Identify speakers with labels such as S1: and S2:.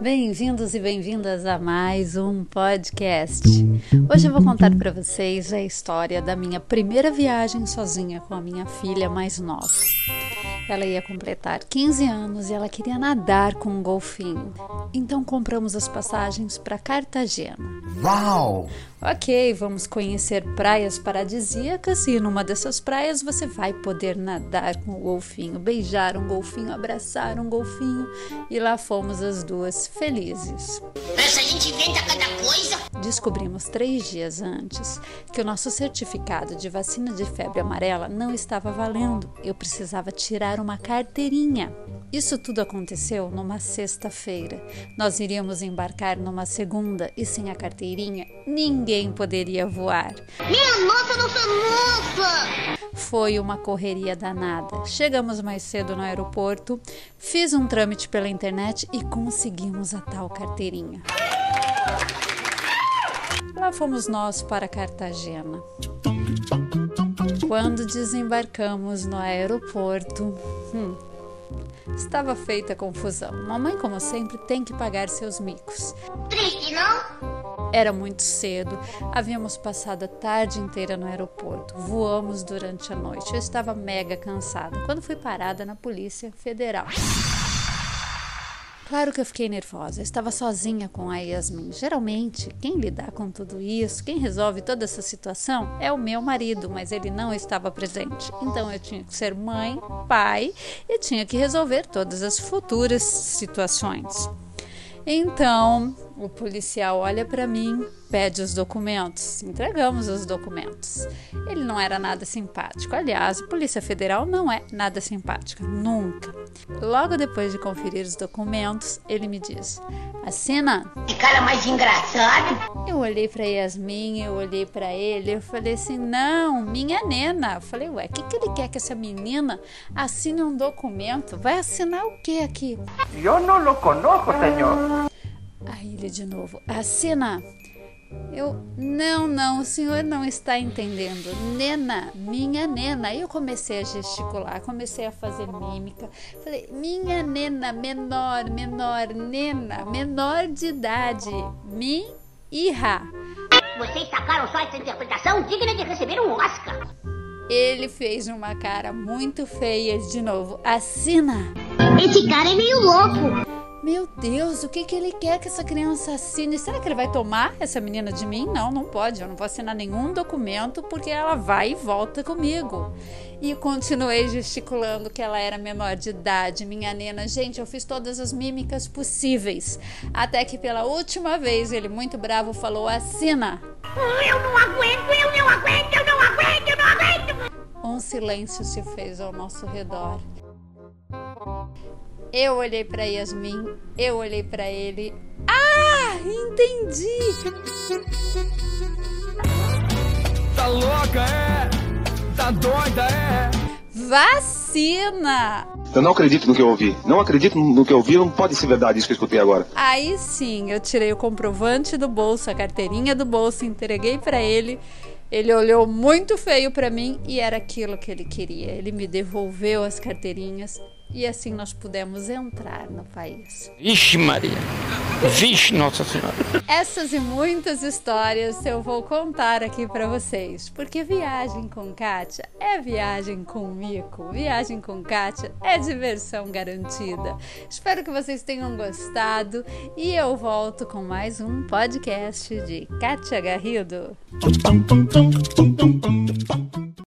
S1: Bem-vindos e bem-vindas a mais um podcast. Hoje eu vou contar para vocês a história da minha primeira viagem sozinha com a minha filha mais nova. Ela ia completar 15 anos e ela queria nadar com um golfinho. Então compramos as passagens para Cartagena.
S2: Uau!
S1: Ok, vamos conhecer praias paradisíacas e numa dessas praias você vai poder nadar com o golfinho, beijar um golfinho, abraçar um golfinho e lá fomos as duas felizes.
S3: Essa gente inventa cada coisa.
S1: Descobrimos três dias antes que o nosso certificado de vacina de febre amarela não estava valendo. Eu precisava tirar uma carteirinha. Isso tudo aconteceu numa sexta-feira. Nós iríamos embarcar numa segunda e sem a carteirinha ninguém poderia voar.
S3: Minha nossa, nossa, nossa!
S1: Foi uma correria danada. Chegamos mais cedo no aeroporto, fiz um trâmite pela internet e conseguimos a tal carteirinha. Lá fomos nós para Cartagena. Quando desembarcamos no aeroporto, hum, estava feita confusão. Mamãe, como sempre, tem que pagar seus micos.
S3: Triste, não?
S1: Era muito cedo, havíamos passado a tarde inteira no aeroporto, voamos durante a noite. Eu estava mega cansada quando fui parada na Polícia Federal. Claro que eu fiquei nervosa, eu estava sozinha com a Yasmin. Geralmente, quem lidar com tudo isso, quem resolve toda essa situação é o meu marido, mas ele não estava presente. Então eu tinha que ser mãe, pai e tinha que resolver todas as futuras situações. Então, o policial olha para mim, pede os documentos, entregamos os documentos. Ele não era nada simpático. Aliás, a Polícia Federal não é nada simpática, nunca. Logo depois de conferir os documentos, ele me diz: Assina.
S3: Que cara mais engraçado.
S1: Eu olhei para Yasmin, eu olhei para ele, eu falei assim: não, minha nena. Eu falei: ué, o que, que ele quer que essa menina assine um documento? Vai assinar o que aqui?
S2: Eu não lo conozco, senhor.
S1: Aí ele de novo: assina. Eu, não, não, o senhor não está entendendo. Nena, minha nena. Aí eu comecei a gesticular, comecei a fazer mímica. Falei, minha nena, menor, menor, nena, menor de idade. Mi, irra.
S3: Vocês sacaram só essa interpretação digna de receber um Oscar.
S1: Ele fez uma cara muito feia de novo. Assina.
S3: Esse cara é meio louco.
S1: Meu Deus, o que, que ele quer que essa criança assine? Será que ele vai tomar essa menina de mim? Não, não pode. Eu não vou assinar nenhum documento porque ela vai e volta comigo. E continuei gesticulando que ela era menor de idade, minha nena. Gente, eu fiz todas as mímicas possíveis. Até que pela última vez ele, muito bravo, falou: assina.
S3: Eu não aguento, eu não aguento, eu não aguento, eu não aguento.
S1: Um silêncio se fez ao nosso redor. Eu olhei para Yasmin, eu olhei para ele. Ah, entendi.
S2: Tá louca, é? Tá doida, é?
S1: Vacina.
S4: Eu não acredito no que eu ouvi. Não acredito no que eu ouvi. Não pode ser verdade isso que eu escutei agora.
S1: Aí sim, eu tirei o comprovante do bolso, a carteirinha do bolso, entreguei para ele. Ele olhou muito feio para mim e era aquilo que ele queria. Ele me devolveu as carteirinhas e assim nós pudemos entrar no país.
S5: Ixi, Maria. Vixe, Nossa Senhora.
S1: Essas e muitas histórias eu vou contar aqui para vocês, porque viagem com Kátia é viagem com Mico, viagem com Kátia é diversão garantida. Espero que vocês tenham gostado e eu volto com mais um podcast de Kátia Garrido.